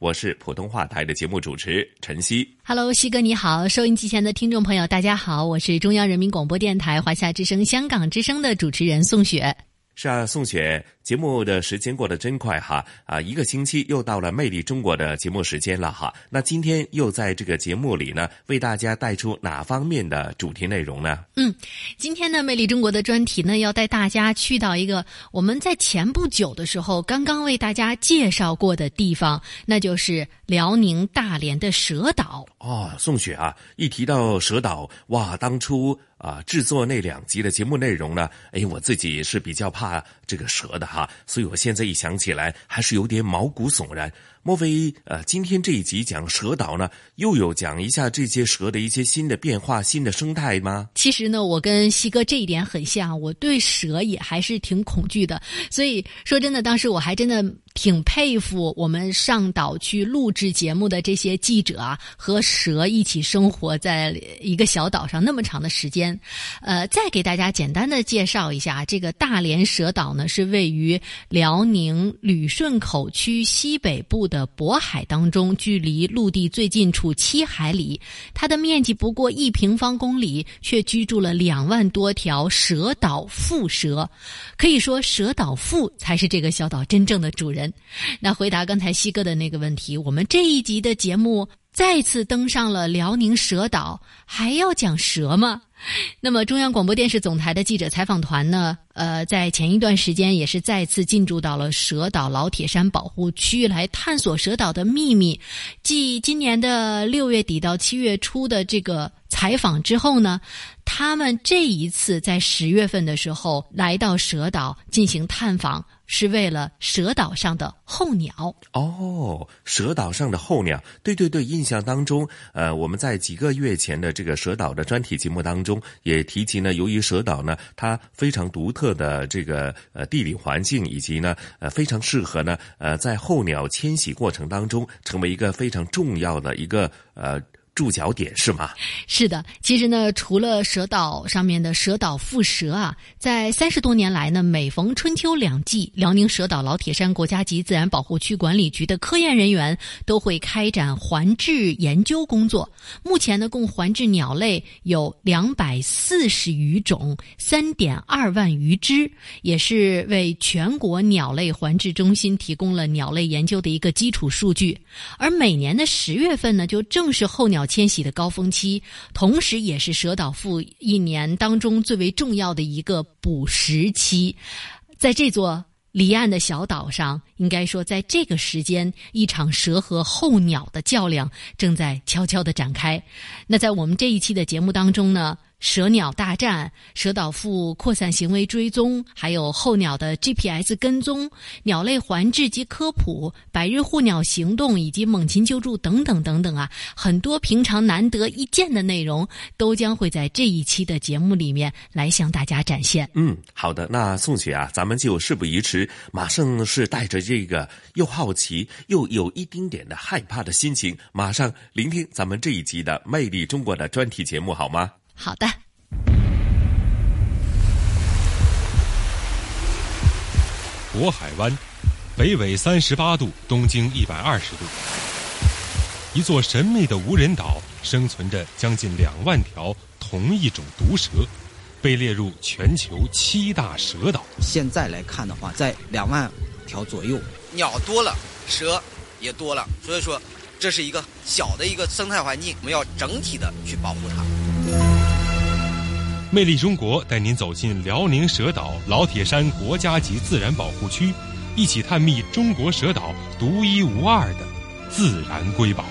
我是普通话台的节目主持陈曦。Hello，西哥你好，收音机前的听众朋友大家好，我是中央人民广播电台华夏之声、香港之声的主持人宋雪。是啊，宋雪，节目的时间过得真快哈啊！一个星期又到了《魅力中国》的节目时间了哈。那今天又在这个节目里呢，为大家带出哪方面的主题内容呢？嗯，今天呢《魅力中国》的专题呢，要带大家去到一个我们在前不久的时候刚刚为大家介绍过的地方，那就是辽宁大连的蛇岛。哦，宋雪啊，一提到蛇岛，哇，当初。啊，制作那两集的节目内容呢？哎，我自己是比较怕这个蛇的哈，所以我现在一想起来，还是有点毛骨悚然。莫非呃，今天这一集讲蛇岛呢，又有讲一下这些蛇的一些新的变化、新的生态吗？其实呢，我跟西哥这一点很像，我对蛇也还是挺恐惧的。所以说真的，当时我还真的挺佩服我们上岛去录制节目的这些记者啊，和蛇一起生活在一个小岛上那么长的时间。呃，再给大家简单的介绍一下，这个大连蛇岛呢，是位于辽宁旅顺口区西北部。的渤海当中，距离陆地最近处七海里，它的面积不过一平方公里，却居住了两万多条蛇岛腹蛇，可以说蛇岛腹才是这个小岛真正的主人。那回答刚才西哥的那个问题，我们这一集的节目再次登上了辽宁蛇岛，还要讲蛇吗？那么，中央广播电视总台的记者采访团呢？呃，在前一段时间也是再次进驻到了蛇岛老铁山保护区来探索蛇岛的秘密。继今年的六月底到七月初的这个采访之后呢，他们这一次在十月份的时候来到蛇岛进行探访。是为了蛇岛上的候鸟哦，蛇岛上的候鸟，对对对，印象当中，呃，我们在几个月前的这个蛇岛的专题节目当中也提及呢，由于蛇岛呢，它非常独特的这个呃地理环境，以及呢，呃，非常适合呢，呃，在候鸟迁徙过程当中成为一个非常重要的一个呃。驻脚点是吗？是的，其实呢，除了蛇岛上面的蛇岛腹蛇啊，在三十多年来呢，每逢春秋两季，辽宁蛇岛老铁山国家级自然保护区管理局的科研人员都会开展环质研究工作。目前呢，共环质鸟类有两百四十余种，三点二万余只，也是为全国鸟类环质中心提供了鸟类研究的一个基础数据。而每年的十月份呢，就正是候鸟。迁徙的高峰期，同时也是蛇岛腹一年当中最为重要的一个捕食期。在这座离岸的小岛上，应该说，在这个时间，一场蛇和候鸟的较量正在悄悄的展开。那在我们这一期的节目当中呢？蛇鸟大战、蛇岛腹扩散行为追踪，还有候鸟的 GPS 跟踪、鸟类环志及科普、百日护鸟行动以及猛禽救助等等等等啊，很多平常难得一见的内容，都将会在这一期的节目里面来向大家展现。嗯，好的，那宋雪啊，咱们就事不宜迟，马上是带着这个又好奇又有一丁点的害怕的心情，马上聆听咱们这一集的《魅力中国》的专题节目，好吗？好的。渤海湾，北纬三十八度，东经一百二十度，一座神秘的无人岛，生存着将近两万条同一种毒蛇，被列入全球七大蛇岛。现在来看的话，在两万条左右，鸟多了，蛇也多了，所以说这是一个小的一个生态环境，我们要整体的去保护它。魅力中国带您走进辽宁蛇岛老铁山国家级自然保护区，一起探秘中国蛇岛独一无二的自然瑰宝。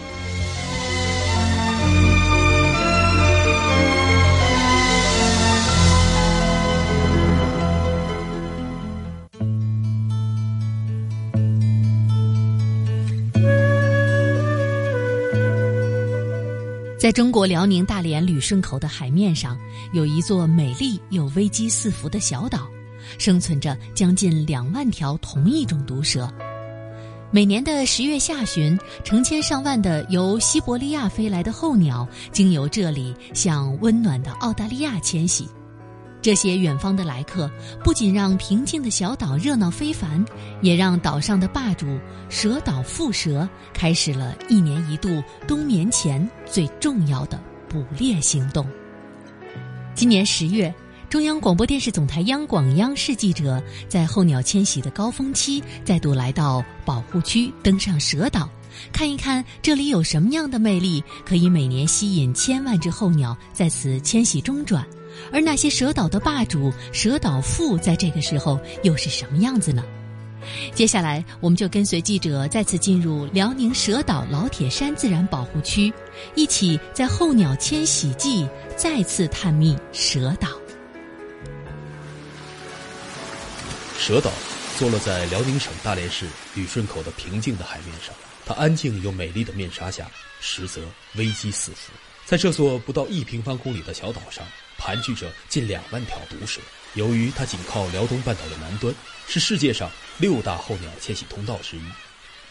在中国辽宁大连旅顺口的海面上，有一座美丽又危机四伏的小岛，生存着将近两万条同一种毒蛇。每年的十月下旬，成千上万的由西伯利亚飞来的候鸟，经由这里向温暖的澳大利亚迁徙。这些远方的来客，不仅让平静的小岛热闹非凡，也让岛上的霸主蛇岛蝮蛇开始了一年一度冬眠前最重要的捕猎行动。今年十月，中央广播电视总台央广央视记者在候鸟迁徙的高峰期，再度来到保护区，登上蛇岛，看一看这里有什么样的魅力，可以每年吸引千万只候鸟在此迁徙中转。而那些蛇岛的霸主蛇岛蝮，在这个时候又是什么样子呢？接下来，我们就跟随记者再次进入辽宁蛇岛老铁山自然保护区，一起在候鸟迁徙季再次探秘蛇岛。蛇岛坐落在辽宁省大连市旅顺口的平静的海面上，它安静又美丽的面纱下，实则危机四伏。在这座不到一平方公里的小岛上。盘踞着近两万条毒蛇。由于它紧靠辽东半岛的南端，是世界上六大候鸟迁徙通道之一。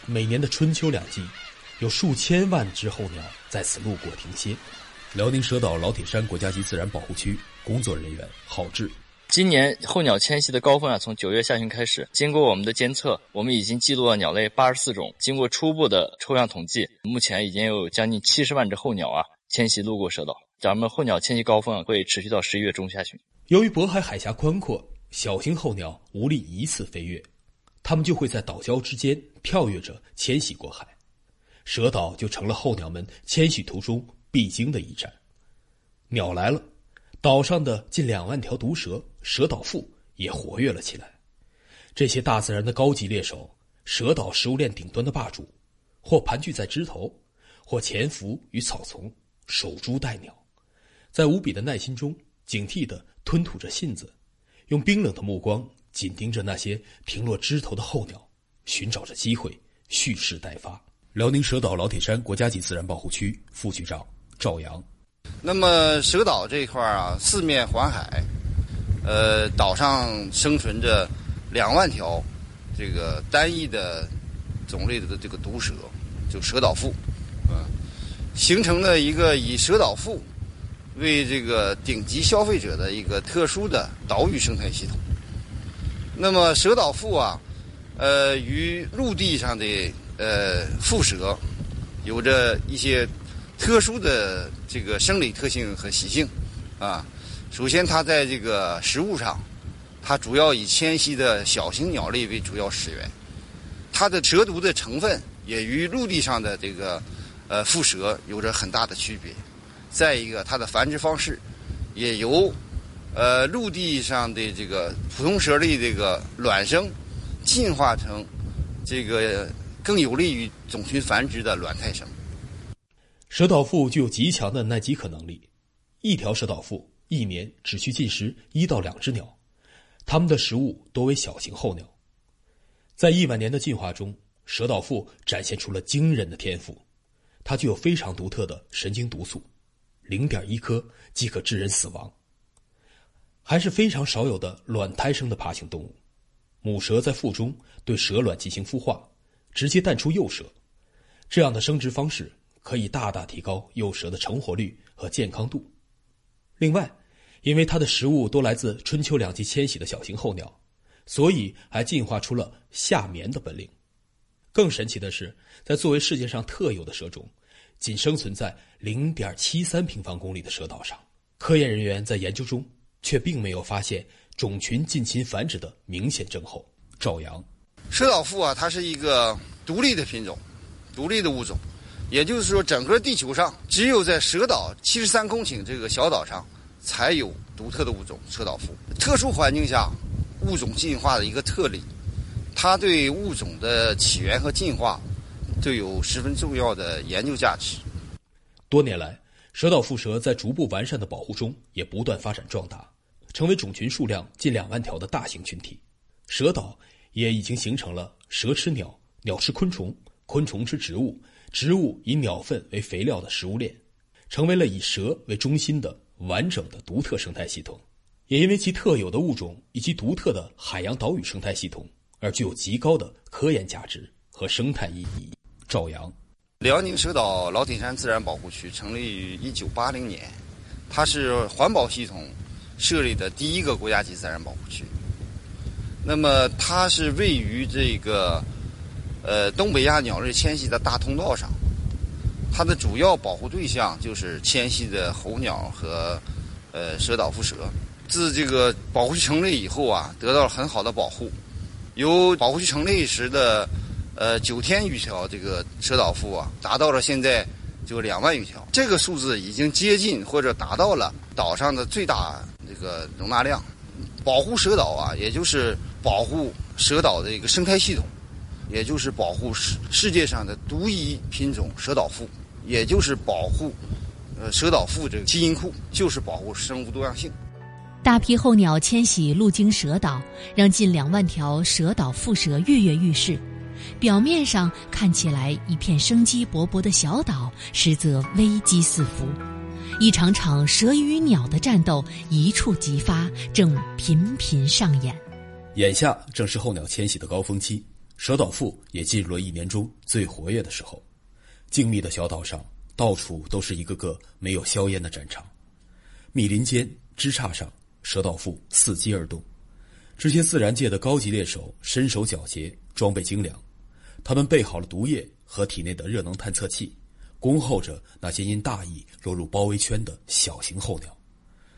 每年的春秋两季，有数千万只候鸟在此路过停歇。辽宁蛇岛老铁山国家级自然保护区工作人员郝志：今年候鸟迁徙的高峰啊，从九月下旬开始。经过我们的监测，我们已经记录了鸟类八十四种。经过初步的抽样统计，目前已经有将近七十万只候鸟啊迁徙路过蛇岛。咱们候鸟迁徙高峰，会持续到十一月中下旬。由于渤海海峡宽阔，小型候鸟无力一次飞越，它们就会在岛礁之间跳跃着迁徙过海，蛇岛就成了候鸟们迁徙途中必经的一站。鸟来了，岛上的近两万条毒蛇蛇岛蝮也活跃了起来。这些大自然的高级猎手，蛇岛食物链顶端的霸主，或盘踞在枝头，或潜伏于草丛，守株待鸟。在无比的耐心中，警惕地吞吐着信子，用冰冷的目光紧盯着那些停落枝头的候鸟，寻找着机会蓄势待发。辽宁蛇岛老铁山国家级自然保护区副局长赵阳。那么蛇岛这一块啊，四面环海，呃，岛上生存着两万条这个单一的种类的这个毒蛇，就蛇岛蝮，啊，形成了一个以蛇岛蝮。为这个顶级消费者的一个特殊的岛屿生态系统。那么蛇岛蝮啊，呃，与陆地上的呃蝮蛇有着一些特殊的这个生理特性和习性啊。首先，它在这个食物上，它主要以迁徙的小型鸟类为主要食源。它的蛇毒的成分也与陆地上的这个呃蝮蛇有着很大的区别。再一个，它的繁殖方式也由呃陆地上的这个普通蛇类这个卵生，进化成这个更有利于种群繁殖的卵胎生。蛇岛蝮具有极强的耐饥渴能力，一条蛇岛蝮一年只需进食一到两只鸟，它们的食物多为小型候鸟。在亿万年的进化中，蛇岛蝮展现出了惊人的天赋，它具有非常独特的神经毒素。零点一颗即可致人死亡，还是非常少有的卵胎生的爬行动物。母蛇在腹中对蛇卵进行孵化，直接诞出幼蛇。这样的生殖方式可以大大提高幼蛇的成活率和健康度。另外，因为它的食物多来自春秋两季迁徙的小型候鸟，所以还进化出了夏眠的本领。更神奇的是，在作为世界上特有的蛇种。仅生存在零点七三平方公里的蛇岛上，科研人员在研究中却并没有发现种群近亲繁殖的明显症候。赵阳，蛇岛蝮啊，它是一个独立的品种，独立的物种，也就是说，整个地球上只有在蛇岛七十三公顷这个小岛上，才有独特的物种蛇岛腹。特殊环境下，物种进化的一个特例，它对物种的起源和进化就有十分重要的研究价值。多年来，蛇岛腹蛇在逐步完善的保护中，也不断发展壮大，成为种群数量近两万条的大型群体。蛇岛也已经形成了蛇吃鸟、鸟吃昆虫、昆虫吃植物、植物以鸟粪为肥料的食物链，成为了以蛇为中心的完整的独特生态系统。也因为其特有的物种以及独特的海洋岛屿生态系统，而具有极高的科研价值和生态意义。赵阳。辽宁蛇岛老铁山自然保护区成立于一九八零年，它是环保系统设立的第一个国家级自然保护区。那么，它是位于这个呃东北亚鸟类迁徙的大通道上，它的主要保护对象就是迁徙的候鸟和呃蛇岛蝮蛇。自这个保护区成立以后啊，得到了很好的保护，由保护区成立时的。呃，九千余条这个蛇岛腹啊，达到了现在就两万余条，这个数字已经接近或者达到了岛上的最大这个容纳量。保护蛇岛啊，也就是保护蛇岛的一个生态系统，也就是保护世世界上的独一品种蛇岛腹，也就是保护呃蛇岛腹这个基因库，就是保护生物多样性。大批候鸟迁徙路经蛇岛，让近两万条蛇岛腹蛇跃跃欲试。表面上看起来一片生机勃勃的小岛，实则危机四伏。一场场蛇与鸟的战斗一触即发，正频频上演。眼下正是候鸟迁徙的高峰期，蛇岛腹也进入了一年中最活跃的时候。静谧的小岛上，到处都是一个个没有硝烟的战场。密林间、枝杈上，蛇岛腹伺机而动。这些自然界的高级猎手，身手矫捷，装备精良。他们备好了毒液和体内的热能探测器，恭候着那些因大意落入包围圈的小型候鸟。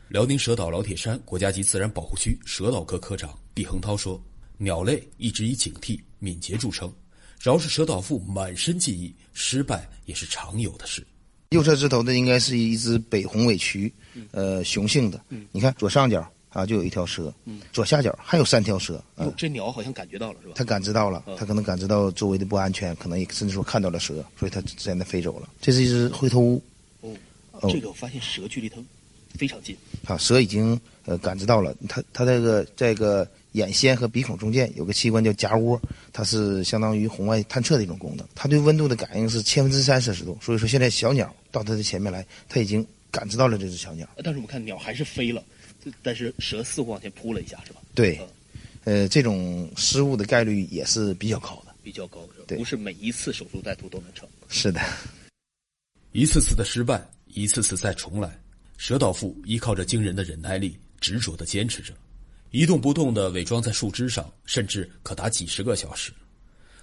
辽宁蛇岛老铁山国家级自然保护区蛇岛科科长毕恒涛说：“鸟类一直以警惕、敏捷著称，饶是蛇岛腹满身记忆，失败也是常有的事。”右侧枝头的应该是一只北红尾渠，呃，雄性的。你看左上角。啊，就有一条蛇，左下角还有三条蛇。哟，这鸟好像感觉到了，是吧？它感知到了，它可能感知到周围的不安全，可能也甚至说看到了蛇，所以它在那飞走了。这是一只灰头乌。哦，这个我发现蛇距离它非常近。啊，蛇已经呃感知到了，它它这个这个眼先和鼻孔中间有个器官叫夹窝，它是相当于红外探测的一种功能。它对温度的感应是千分之三摄氏度，所以说现在小鸟到它的前面来，它已经感知到了这只小鸟。但是我们看鸟还是飞了。但是蛇似乎往前扑了一下，是吧？对，呃，这种失误的概率也是比较高的，比较高，不是每一次守株待兔都能成。是的，一次次的失败，一次次再重来，蛇岛腹依靠着惊人的忍耐力，执着的坚持着，一动不动的伪装在树枝上，甚至可达几十个小时。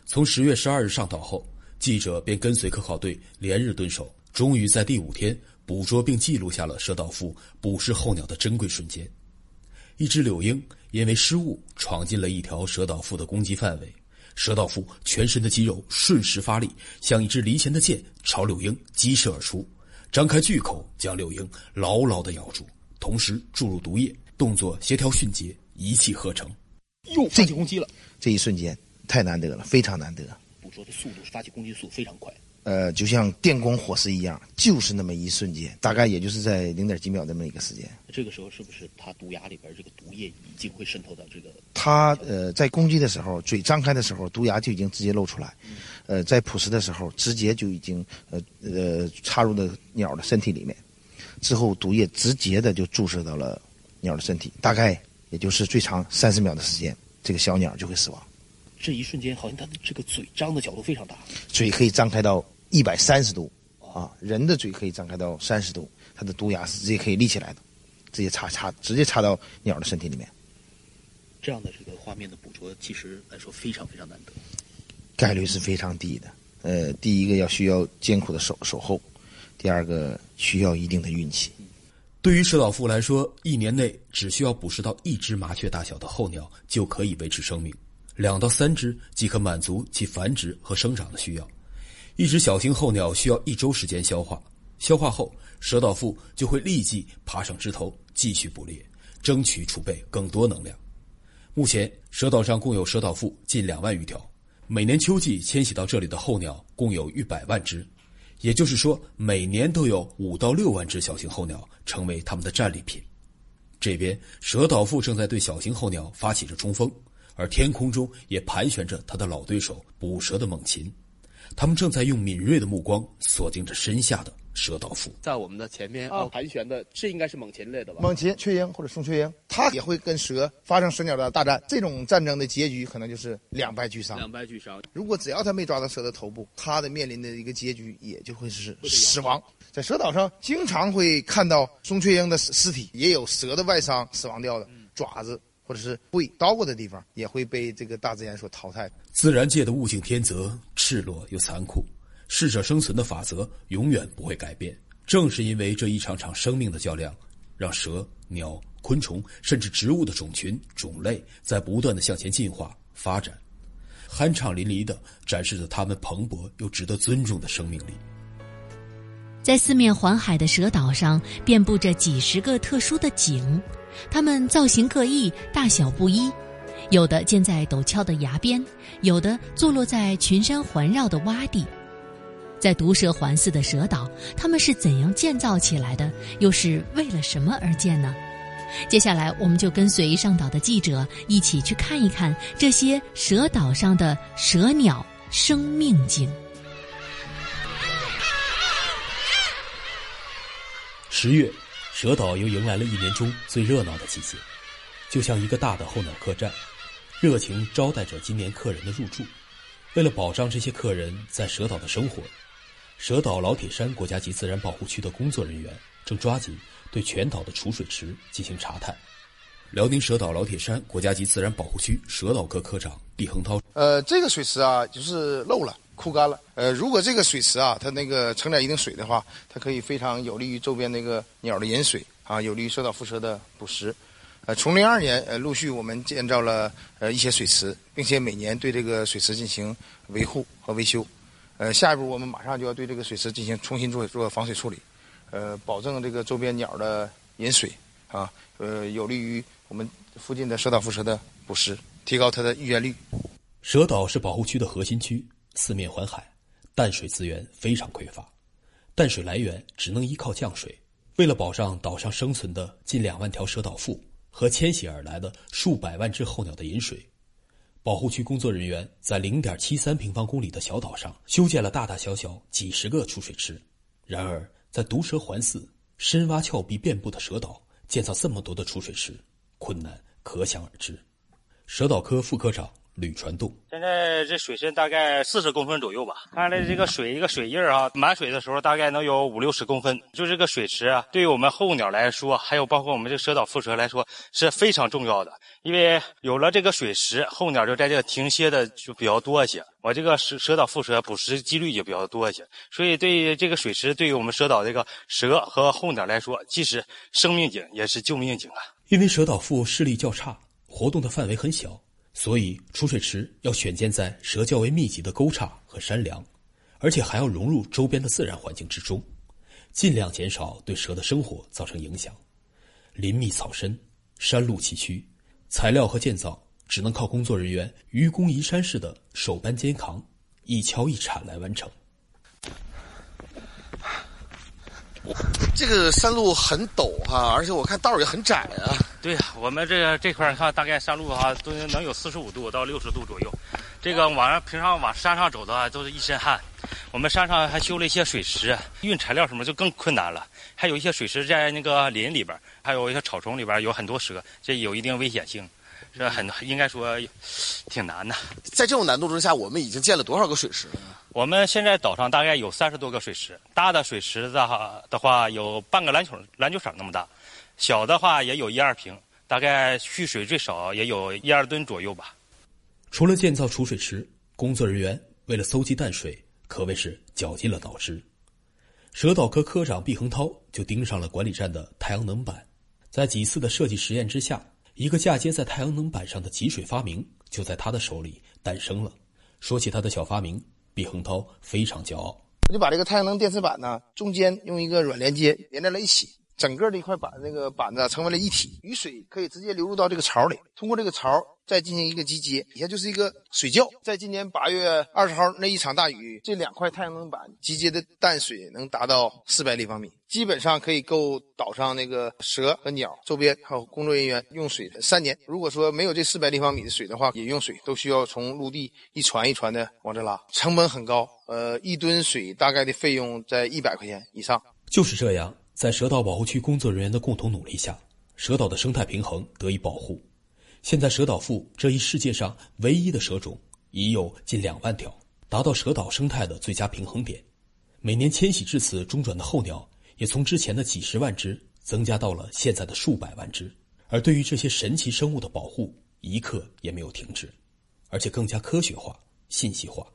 从十月十二日上岛后，记者便跟随科考队连日蹲守，终于在第五天。捕捉并记录下了蛇岛腹捕食候鸟的珍贵瞬间。一只柳莺因为失误闯进了一条蛇岛腹的攻击范围，蛇岛腹全身的肌肉瞬时发力，像一支离弦的箭朝柳莺激射而出，张开巨口将柳莺牢牢的咬住，同时注入毒液，动作协调迅捷，一气呵成。又发起攻击了，这一瞬间太难得了，非常难得。捕捉的速度，发起攻击速度非常快。呃，就像电光火石一样，就是那么一瞬间，大概也就是在零点几秒那么一个时间。这个时候，是不是它毒牙里边这个毒液已经会渗透到这个？它呃，在攻击的时候，嘴张开的时候，毒牙就已经直接露出来；呃，在捕食的时候，直接就已经呃呃插入到鸟的身体里面，之后毒液直接的就注射到了鸟的身体，大概也就是最长三十秒的时间，这个小鸟就会死亡。这一瞬间，好像它的这个嘴张的角度非常大，嘴可以张开到一百三十度啊！人的嘴可以张开到三十度，它的毒牙是直接可以立起来的，直接插插，直接插到鸟的身体里面。这样的这个画面的捕捉，其实来说非常非常难得，概率是非常低的。呃，第一个要需要艰苦的守守候，第二个需要一定的运气。对于蛇岛腹来说，一年内只需要捕食到一只麻雀大小的候鸟就可以维持生命。两到三只即可满足其繁殖和生长的需要。一只小型候鸟需要一周时间消化，消化后蛇岛腹就会立即爬上枝头，继续捕猎，争取储备更多能量。目前，蛇岛上共有蛇岛妇近两万余条，每年秋季迁徙到这里的候鸟共有逾百万只，也就是说，每年都有五到六万只小型候鸟成为他们的战利品。这边，蛇岛妇正在对小型候鸟发起着冲锋，而天空中也盘旋着他的老对手捕蛇的猛禽。他们正在用敏锐的目光锁定着身下的蛇岛夫。在我们的前面啊，盘旋的这应该是猛禽类的吧？猛禽、雀鹰或者松雀鹰，它也会跟蛇发生蛇鸟的大战。这种战争的结局可能就是两败俱伤。两败俱伤。如果只要它没抓到蛇的头部，它的面临的一个结局也就会是死亡。在蛇岛上，经常会看到松雀鹰的尸体，也有蛇的外伤死亡掉的爪子。或者是会到过的地方，也会被这个大自然所淘汰。自然界的物竞天择，赤裸又残酷，适者生存的法则永远不会改变。正是因为这一场场生命的较量，让蛇、鸟、昆虫甚至植物的种群、种类在不断的向前进化发展，酣畅淋漓的展示着它们蓬勃又值得尊重的生命力。在四面环海的蛇岛上，遍布着几十个特殊的井。它们造型各异，大小不一，有的建在陡峭的崖边，有的坐落在群山环绕的洼地。在毒蛇环伺的蛇岛，它们是怎样建造起来的？又是为了什么而建呢？接下来，我们就跟随上岛的记者一起去看一看这些蛇岛上的蛇鸟生命景。十月。蛇岛又迎来了一年中最热闹的季节，就像一个大的候鸟客栈，热情招待着今年客人的入住。为了保障这些客人在蛇岛的生活，蛇岛老铁山国家级自然保护区的工作人员正抓紧对全岛的储水池进行查探。辽宁蛇岛老铁山国家级自然保护区蛇岛科科长毕恒涛：“呃，这个水池啊，就是漏了。”枯干了，呃，如果这个水池啊，它那个承载一定水的话，它可以非常有利于周边那个鸟的饮水啊，有利于蛇岛蝮蛇的捕食。呃，从零二年呃陆续我们建造了呃一些水池，并且每年对这个水池进行维护和维修。呃，下一步我们马上就要对这个水池进行重新做做防水处理，呃，保证这个周边鸟的饮水啊，呃，有利于我们附近的蛇岛蝮蛇的捕食，提高它的育塬率。蛇岛是保护区的核心区。四面环海，淡水资源非常匮乏，淡水来源只能依靠降水。为了保障岛上生存的近两万条蛇岛妇和迁徙而来的数百万只候鸟的饮水，保护区工作人员在零点七三平方公里的小岛上修建了大大小小几十个储水池。然而，在毒蛇环伺、深洼峭壁遍布的蛇岛，建造这么多的储水池，困难可想而知。蛇岛科副科长。铝传动，现在这水深大概四十公分左右吧。看来这个水一个水印啊，满水的时候大概能有五六十公分。就这个水池啊，对于我们候鸟来说，还有包括我们这蛇岛蝮蛇来说是非常重要的。因为有了这个水池，候鸟就在这停歇的就比较多一些。我这个蛇蛇岛蝮蛇捕食几率就比较多一些。所以对于这个水池，对于我们蛇岛这个蛇和候鸟来说，既是生命井，也是救命井啊。因为蛇岛蝮视力较差，活动的范围很小。所以，储水池要选建在蛇较为密集的沟岔和山梁，而且还要融入周边的自然环境之中，尽量减少对蛇的生活造成影响。林密草深，山路崎岖，材料和建造只能靠工作人员愚公移山式的手搬肩扛，一锹一铲来完成。这个山路很陡哈，而且我看道也很窄啊。对呀，我们这个这块儿看，大概山路哈都能有四十五度到六十度左右。这个往上平常往山上走的话，都是一身汗。我们山上还修了一些水池，运材料什么就更困难了。还有一些水池在那个林里边，还有一些草丛里边有很多蛇，这有一定危险性。这很应该说挺难的。在这种难度之下，我们已经建了多少个水池了？我们现在岛上大概有三十多个水池，大的水池的话的话有半个篮球篮球场那么大，小的话也有一二平，大概蓄水最少也有一二吨左右吧。除了建造储水池，工作人员为了搜集淡水，可谓是绞尽了脑汁。蛇岛科科长毕恒涛就盯上了管理站的太阳能板，在几次的设计实验之下。一个嫁接在太阳能板上的集水发明就在他的手里诞生了。说起他的小发明，毕恒涛非常骄傲。我就把这个太阳能电池板呢，中间用一个软连接连在了一起，整个的一块板那个板子成为了一体，雨水可以直接流入到这个槽里，通过这个槽再进行一个集结，底下就是一个水窖。在今年八月二十号那一场大雨，这两块太阳能板集结的淡水能达到四百立方米，基本上可以够岛上那个蛇和鸟周边还有工作人员用水三年。如果说没有这四百立方米的水的话，饮用水都需要从陆地一船一船的往这拉，成本很高。呃，一吨水大概的费用在一百块钱以上。就是这样，在蛇岛保护区工作人员的共同努力下，蛇岛的生态平衡得以保护。现在，蛇岛腹这一世界上唯一的蛇种已有近两万条，达到蛇岛生态的最佳平衡点。每年迁徙至此中转的候鸟，也从之前的几十万只增加到了现在的数百万只。而对于这些神奇生物的保护，一刻也没有停止，而且更加科学化、信息化。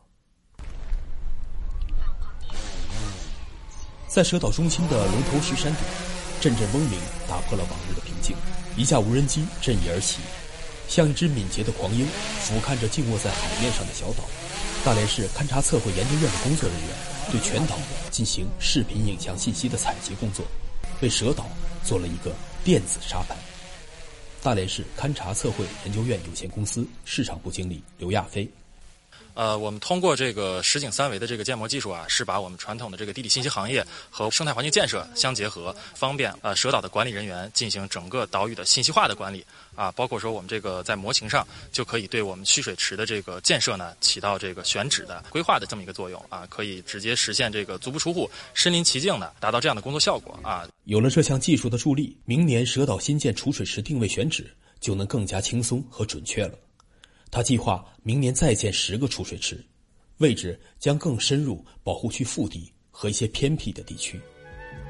在蛇岛中心的龙头石山顶，阵阵嗡鸣打破了往日的平静。一架无人机振翼而起，像一只敏捷的狂鹰，俯瞰着静卧在海面上的小岛。大连市勘察测绘研究院的工作人员对全岛进行视频影像信息的采集工作，为蛇岛做了一个电子沙盘。大连市勘察测绘研究院有限公司市场部经理刘亚飞。呃，我们通过这个实景三维的这个建模技术啊，是把我们传统的这个地理信息行业和生态环境建设相结合，方便呃蛇岛的管理人员进行整个岛屿的信息化的管理啊，包括说我们这个在模型上就可以对我们蓄水池的这个建设呢起到这个选址的规划的这么一个作用啊，可以直接实现这个足不出户、身临其境的达到这样的工作效果啊。有了这项技术的助力，明年蛇岛新建储水池定位选址就能更加轻松和准确了。他计划明年再建十个储水池，位置将更深入保护区腹地和一些偏僻的地区。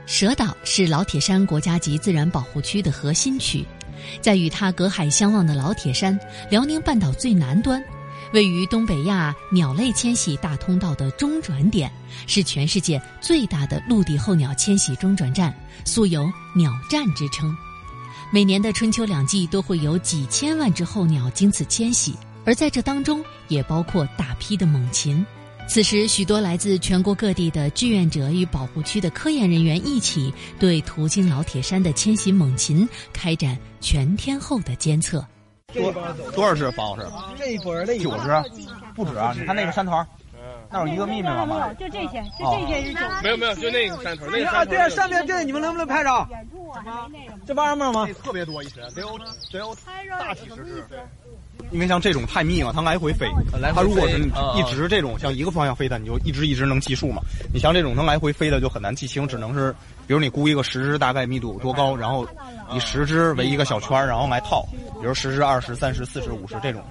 蛇岛是老铁山国家级自然保护区的核心区，在与它隔海相望的老铁山，辽宁半岛最南端，位于东北亚鸟类迁徙大通道的中转点，是全世界最大的陆地候鸟迁徙中转站，素有“鸟站”之称。每年的春秋两季都会有几千万只候鸟经此迁徙。而在这当中，也包括大批的猛禽。此时，许多来自全国各地的志愿者与保护区的科研人员一起，对途经老铁山的迁徙猛禽开展全天候的监测。多多少只方老师？这一波的九只，不止啊！你看那个山头，那有一个密密麻麻。就这些，就这些是九。没有没有，就那个山头，那个山头。对啊，上面这你们能不能拍着？这玩意儿吗？特别多一群，得有得有大几十只。因为像这种太密了，它来回飞。它如果是一直这种像一个方向飞的，你就一直一直能计数嘛。你像这种能来回飞的就很难记清，只能是比如你估一个十只大概密度多高，然后以十只为一个小圈，然后来套，比如十只、二十、三十、四十、五十这种。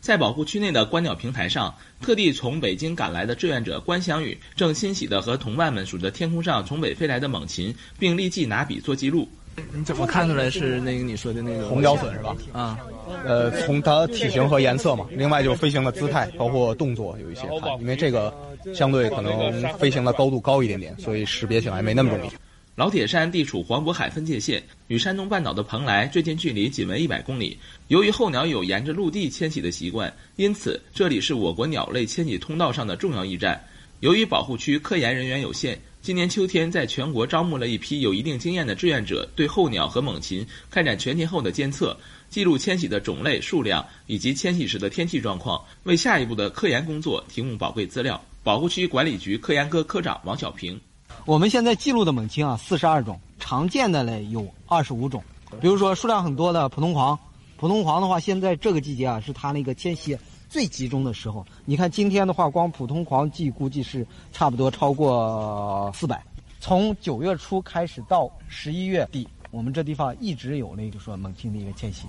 在保护区内的观鸟平台上，特地从北京赶来的志愿者关翔宇正欣喜地和同伴们数着天空上从北飞来的猛禽，并立即拿笔做记录。你怎么看出来是那个你说的那个红雕隼是吧？啊，呃，从它体型和颜色嘛，另外就是飞行的姿态，包括动作有一些看，因为这个相对可能飞行的高度高一点点，所以识别起来没那么容易。老铁山地处黄渤海分界线，与山东半岛的蓬莱最近距离仅为一百公里。由于候鸟有沿着陆地迁徙的习惯，因此这里是我国鸟类迁徙通道上的重要驿站。由于保护区科研人员有限，今年秋天在全国招募了一批有一定经验的志愿者，对候鸟和猛禽开展全天候的监测，记录迁徙的种类、数量以及迁徙时的天气状况，为下一步的科研工作提供宝贵资料。保护区管理局科研科科长王小平。我们现在记录的猛禽啊，四十二种，常见的嘞有二十五种。比如说数量很多的普通黄，普通黄的话，现在这个季节啊，是它那个迁徙最集中的时候。你看今天的话，光普通黄季估计是差不多超过四百。从九月初开始到十一月底，我们这地方一直有那个说猛禽的一个迁徙。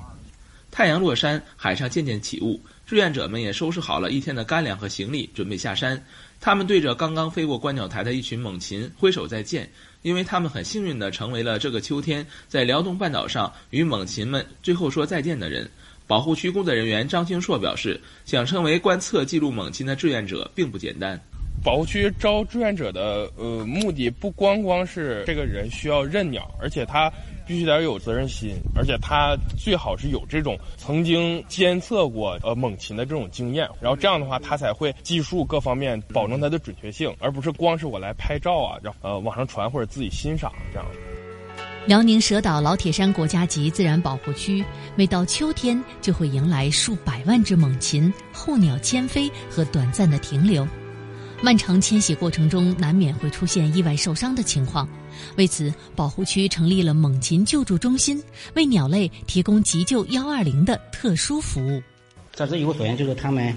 太阳落山，海上渐渐起雾，志愿者们也收拾好了一天的干粮和行李，准备下山。他们对着刚刚飞过观鸟台的一群猛禽挥手再见，因为他们很幸运地成为了这个秋天在辽东半岛上与猛禽们最后说再见的人。保护区工作人员张兴硕表示，想成为观测记录猛禽的志愿者并不简单。保护区招志愿者的呃目的不光光是这个人需要认鸟，而且他。必须得有责任心，而且他最好是有这种曾经监测过呃猛禽的这种经验，然后这样的话他才会技术各方面保证它的准确性，而不是光是我来拍照啊，然后呃网上传或者自己欣赏这样。辽宁蛇岛老铁山国家级自然保护区，每到秋天就会迎来数百万只猛禽、候鸟迁飞和短暂的停留。漫长迁徙过程中，难免会出现意外受伤的情况。为此，保护区成立了猛禽救助中心，为鸟类提供急救幺二零的特殊服务。这是有所言，就是他们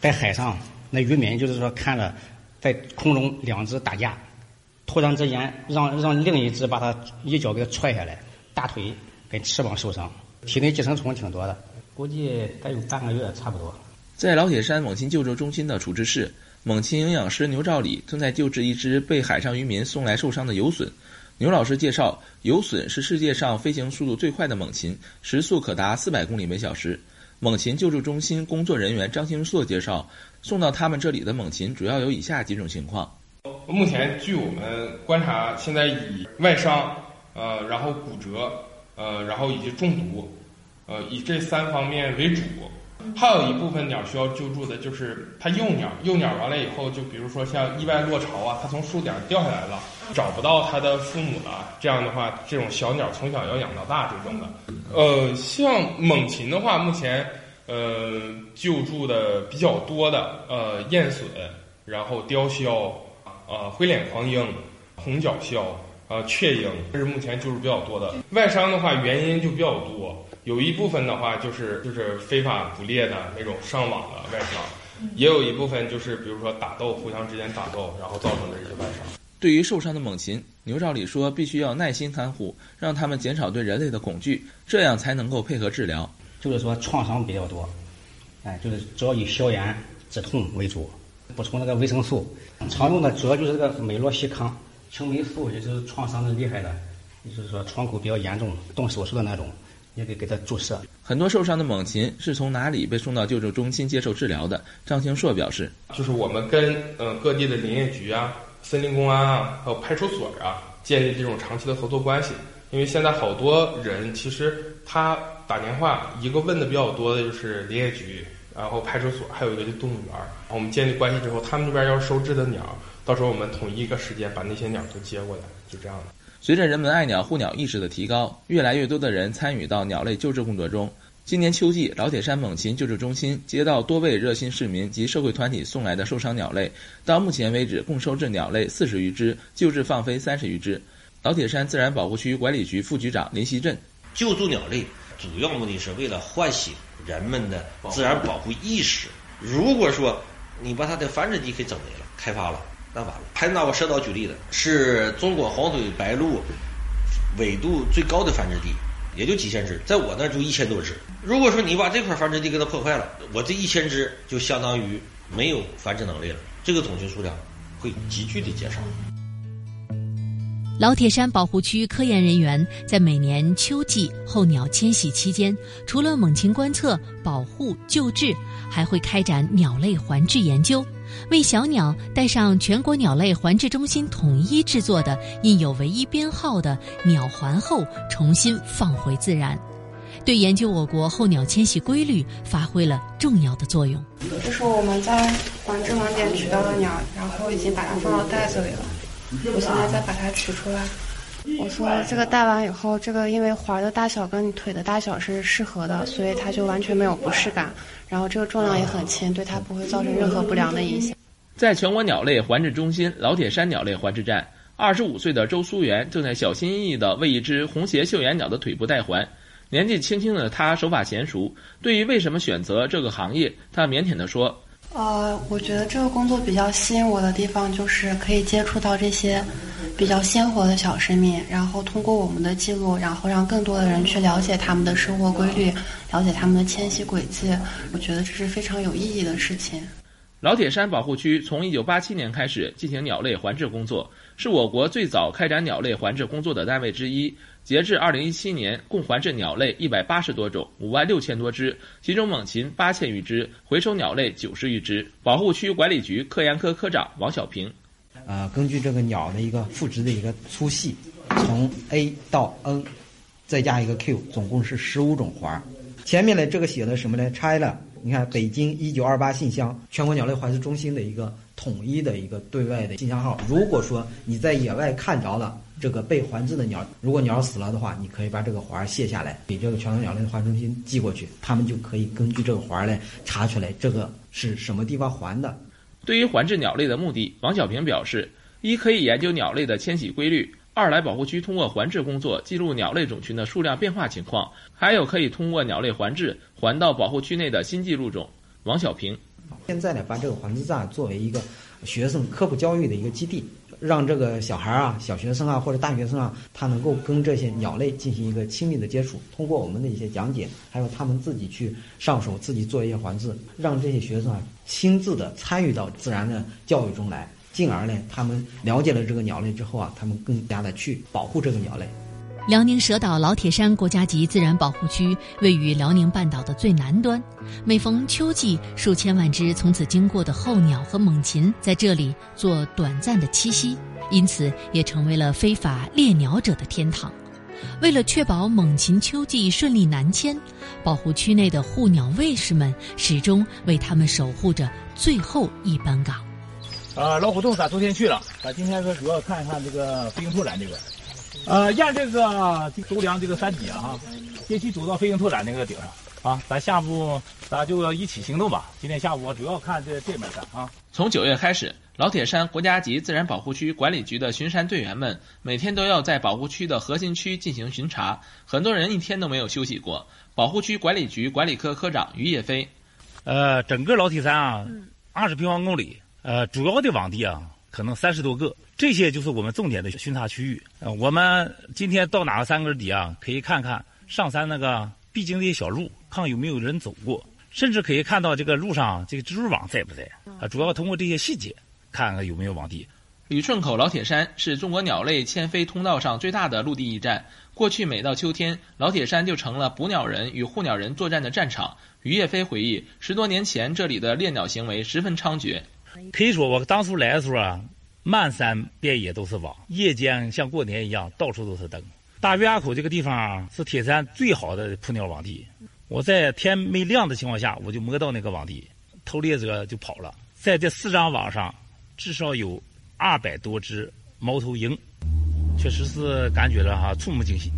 在海上，那渔民就是说看了在空中两只打架。突然之间，让让另一只把它一脚给踹下来，大腿跟翅膀受伤，体内寄生虫挺多的，估计得有半个月差不多。在老铁山猛禽救助中心的处置室，猛禽营养师牛兆礼正在救治一只被海上渔民送来受伤的游隼。牛老师介绍，游隼是世界上飞行速度最快的猛禽，时速可达四百公里每小时。猛禽救助中心工作人员张兴硕介绍，送到他们这里的猛禽主要有以下几种情况。目前，据我们观察，现在以外伤，呃，然后骨折，呃，然后以及中毒，呃，以这三方面为主。还有一部分鸟需要救助的，就是它幼鸟，幼鸟完了以后，就比如说像意外落巢啊，它从树顶掉下来了，找不到它的父母了。这样的话，这种小鸟从小要养到大这种的。呃，像猛禽的话，目前呃救助的比较多的，呃，雁隼，然后雕鸮。啊，灰脸狂鹰、红角鸮、啊雀鹰，这是目前救助比较多的。外伤的话，原因就比较多，有一部分的话就是就是非法捕猎的那种上网的外伤，也有一部分就是比如说打斗，互相之间打斗，然后造成的一些外伤。对于受伤的猛禽，牛兆礼说，必须要耐心看护，让他们减少对人类的恐惧，这样才能够配合治疗。就是说创伤比较多，哎，就是主要以消炎止痛为主。补充那个维生素，常用的主要就是这个美洛西康、青霉素，也就是创伤的厉害的，就是说创口比较严重、动手术的那种，也得给他注射。很多受伤的猛禽是从哪里被送到救助中心接受治疗的？张兴硕表示，就是我们跟呃各地的林业局啊、森林公安啊，还有派出所啊，建立这种长期的合作关系。因为现在好多人其实他打电话，一个问的比较多的就是林业局。然后派出所还有一个就动物园我们建立关系之后，他们那边要收治的鸟，到时候我们统一一个时间把那些鸟都接过来，就这样的。随着人们爱鸟护鸟意识的提高，越来越多的人参与到鸟类救治工作中。今年秋季，老铁山猛禽救治中心接到多位热心市民及社会团体送来的受伤鸟类，到目前为止共收治鸟类四十余只，救治放飞三十余只。老铁山自然保护区管理局副局长林希振：救助鸟类主要目的是为了唤醒。人们的自然保护意识。如果说你把它的繁殖地给整没了、开发了，那完了。还拿我蛇岛举例子，是中国黄嘴白鹭纬度最高的繁殖地，也就几千只，在我那儿就一千多只。如果说你把这块繁殖地给它破坏了，我这一千只就相当于没有繁殖能力了，这个种群数量会急剧的减少。老铁山保护区科研人员在每年秋季候鸟迁徙期间，除了猛禽观测、保护、救治，还会开展鸟类环志研究，为小鸟带上全国鸟类环志中心统一制作的印有唯一编号的鸟环后，重新放回自然，对研究我国候鸟迁徙规律发挥了重要的作用。这是我们在环志网点取到的鸟，然后已经把它放到袋子里了。我现在再把它取出来。我说这个戴完以后，这个因为环的大小跟你腿的大小是适合的，所以它就完全没有不适感。然后这个重量也很轻，对它不会造成任何不良的影响。在全国鸟类环治中心老铁山鸟类环治站，二十五岁的周苏元正在小心翼翼地为一只红鞋绣眼鸟的腿部戴环。年纪轻轻的他手法娴熟。对于为什么选择这个行业，他腼腆地说。呃，我觉得这个工作比较吸引我的地方，就是可以接触到这些比较鲜活的小生命，然后通过我们的记录，然后让更多的人去了解他们的生活规律，了解他们的迁徙轨迹。我觉得这是非常有意义的事情。老铁山保护区从1987年开始进行鸟类环志工作，是我国最早开展鸟类环志工作的单位之一。截至二零一七年，共环治鸟类一百八十多种，五万六千多只，其中猛禽八千余只，回收鸟类九十余只。保护区管理局科研科科长王小平，呃，根据这个鸟的一个腹直的一个粗细，从 A 到 N，再加一个 Q，总共是十五种环。前面的这个写的什么呢？拆了，你看北京一九二八信箱，全国鸟类环治中心的一个统一的一个对外的信箱号。如果说你在野外看着了。这个被环制的鸟，如果鸟死了的话，你可以把这个环卸下来，给这个全国鸟类环中心寄过去，他们就可以根据这个环来查出来这个是什么地方环的。对于环制鸟类的目的，王小平表示：一可以研究鸟类的迁徙规律；二来保护区通过环制工作记录鸟类种群的数量变化情况；还有可以通过鸟类环制环到保护区内的新记录种。王小平，现在呢，把这个环制站作为一个学生科普教育的一个基地。让这个小孩啊、小学生啊或者大学生啊，他能够跟这些鸟类进行一个亲密的接触。通过我们的一些讲解，还有他们自己去上手，自己做一些环志，让这些学生啊亲自的参与到自然的教育中来，进而呢，他们了解了这个鸟类之后啊，他们更加的去保护这个鸟类。辽宁蛇岛老铁山国家级自然保护区位于辽宁半岛的最南端，每逢秋季，数千万只从此经过的候鸟和猛禽在这里做短暂的栖息，因此也成为了非法猎鸟者的天堂。为了确保猛禽秋季顺利南迁，保护区内的护鸟卫士们始终为他们守护着最后一班岗。啊，老虎洞咱昨天去了，咱今天说主要看一看这个飞行拓展这个。呃，沿这个周梁这个山脊啊，电梯走到飞行拓展那个顶上啊，咱下午咱就要一起行动吧。今天下午我主要看这这面山啊。从九月开始，老铁山国家级自然保护区管理局的巡山队员们每天都要在保护区的核心区进行巡查，很多人一天都没有休息过。保护区管理局管理科科长于叶飞，呃，整个老铁山啊，二十平方公里，呃，主要的网地啊，可能三十多个。这些就是我们重点的巡查区域。呃，我们今天到哪个山根底啊？可以看看上山那个必经的小路，看有没有人走过，甚至可以看到这个路上这个蜘蛛网在不在。啊，主要通过这些细节，看看有没有网地。旅顺口老铁山是中国鸟类迁飞通道上最大的陆地驿站。过去每到秋天，老铁山就成了捕鸟人与护鸟人作战的战场。于叶飞回忆，十多年前这里的猎鸟行为十分猖獗。可以说，我当初来的时候啊。漫山遍野都是网，夜间像过年一样，到处都是灯。大月垭口这个地方是铁山最好的扑鸟网地。我在天没亮的情况下，我就摸到那个网地，偷猎者就跑了。在这四张网上，至少有二百多只猫头鹰，确实是感觉到哈触目惊心。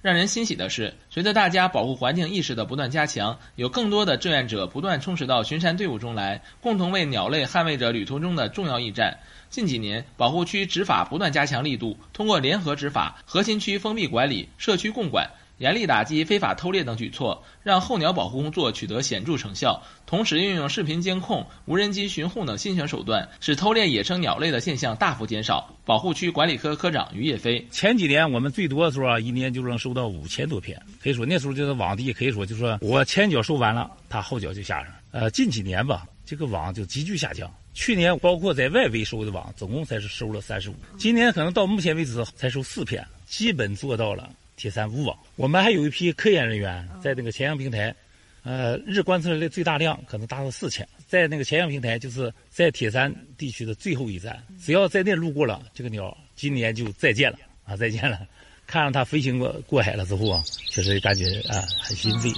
让人欣喜的是，随着大家保护环境意识的不断加强，有更多的志愿者不断充实到巡山队伍中来，共同为鸟类捍卫着旅途中的重要驿站。近几年，保护区执法不断加强力度，通过联合执法、核心区封闭管理、社区共管、严厉打击非法偷猎等举措，让候鸟保护工作取得显著成效。同时，运用视频监控、无人机巡护等新型手段，使偷猎野生鸟类的现象大幅减少。保护区管理科科长于叶飞：前几年我们最多的时候啊，一年就能收到五千多片，可以说那时候就是网地，可以说就是说我前脚收完了，他后脚就下上。呃，近几年吧，这个网就急剧下降。去年包括在外围收的网，总共才是收了三十五。今年可能到目前为止才收四片，基本做到了铁三无网。我们还有一批科研人员在那个前阳平台，呃，日观测的最大量可能达到四千。在那个前阳平台，就是在铁山地区的最后一站，只要在那路过了，这个鸟今年就再见了啊，再见了。看着它飞行过过海了之后啊，确实感觉啊很欣慰。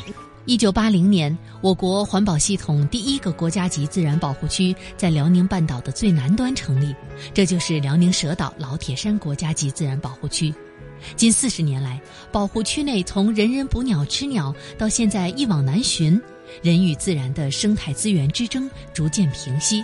一九八零年，我国环保系统第一个国家级自然保护区在辽宁半岛的最南端成立，这就是辽宁蛇岛老铁山国家级自然保护区。近四十年来，保护区内从人人捕鸟吃鸟到现在一网难寻，人与自然的生态资源之争逐渐平息。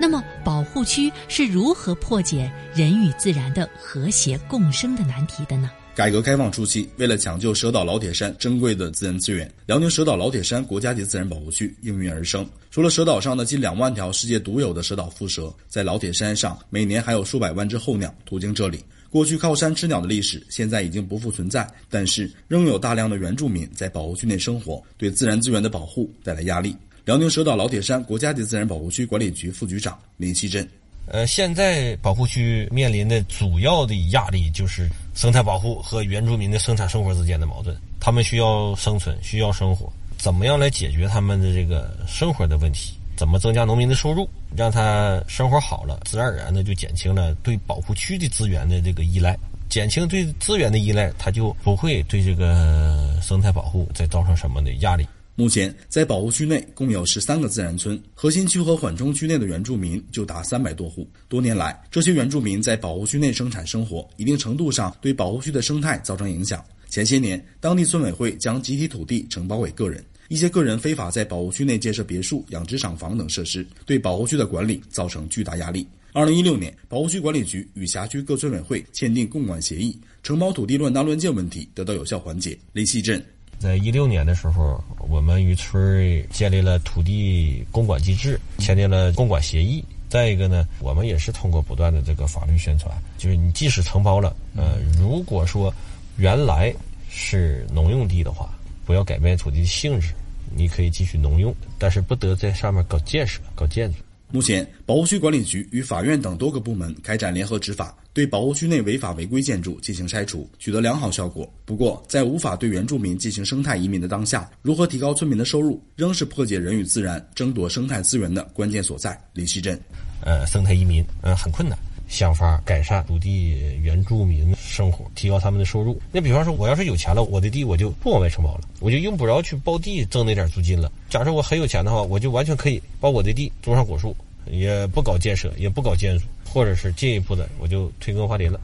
那么，保护区是如何破解人与自然的和谐共生的难题的呢？改革开放初期，为了抢救蛇岛老铁山珍贵的自然资源，辽宁蛇岛老铁山国家级自然保护区应运而生。除了蛇岛上的近两万条世界独有的蛇岛蝮蛇，在老铁山上每年还有数百万只候鸟途经这里。过去靠山吃鸟的历史现在已经不复存在，但是仍有大量的原住民在保护区内生活，对自然资源的保护带来压力。辽宁蛇岛老铁山国家级自然保护区管理局副局长林希珍。呃，现在保护区面临的主要的压力就是生态保护和原住民的生产生活之间的矛盾。他们需要生存，需要生活，怎么样来解决他们的这个生活的问题？怎么增加农民的收入，让他生活好了，自然而然的就减轻了对保护区的资源的这个依赖，减轻对资源的依赖，他就不会对这个生态保护再造成什么的压力。目前，在保护区内共有十三个自然村，核心区和缓冲区内的原住民就达三百多户。多年来，这些原住民在保护区内生产生活，一定程度上对保护区的生态造成影响。前些年，当地村委会将集体土地承包给个人，一些个人非法在保护区内建设别墅、养殖厂房等设施，对保护区的管理造成巨大压力。二零一六年，保护区管理局与辖区各村委会签订共管协议，承包土地乱搭乱建问题得到有效缓解。李希镇。在一六年的时候，我们与村建立了土地公管机制，签订了公管协议。再一个呢，我们也是通过不断的这个法律宣传，就是你即使承包了，呃，如果说原来是农用地的话，不要改变土地的性质，你可以继续农用，但是不得在上面搞建设、搞建筑。目前，保护区管理局与法院等多个部门开展联合执法，对保护区内违法违规建筑进行拆除，取得良好效果。不过，在无法对原住民进行生态移民的当下，如何提高村民的收入，仍是破解人与自然争夺生态资源的关键所在。李希镇，呃，生态移民，呃，很困难。想法改善土地原住民生活，提高他们的收入。那比方说，我要是有钱了，我的地我就不往外承包了，我就用不着去包地挣那点租金了。假设我很有钱的话，我就完全可以把我的地种上果树。也不搞建设，也不搞建筑，或者是进一步的，我就退耕还林了。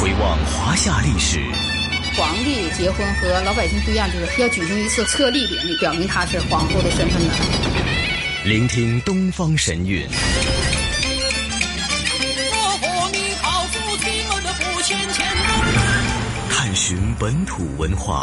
回望华夏历史，皇帝结婚和老百姓不一样，就是要举行一次册立典礼，表明他是皇后的身份的。聆听东方神韵。探寻本土文化。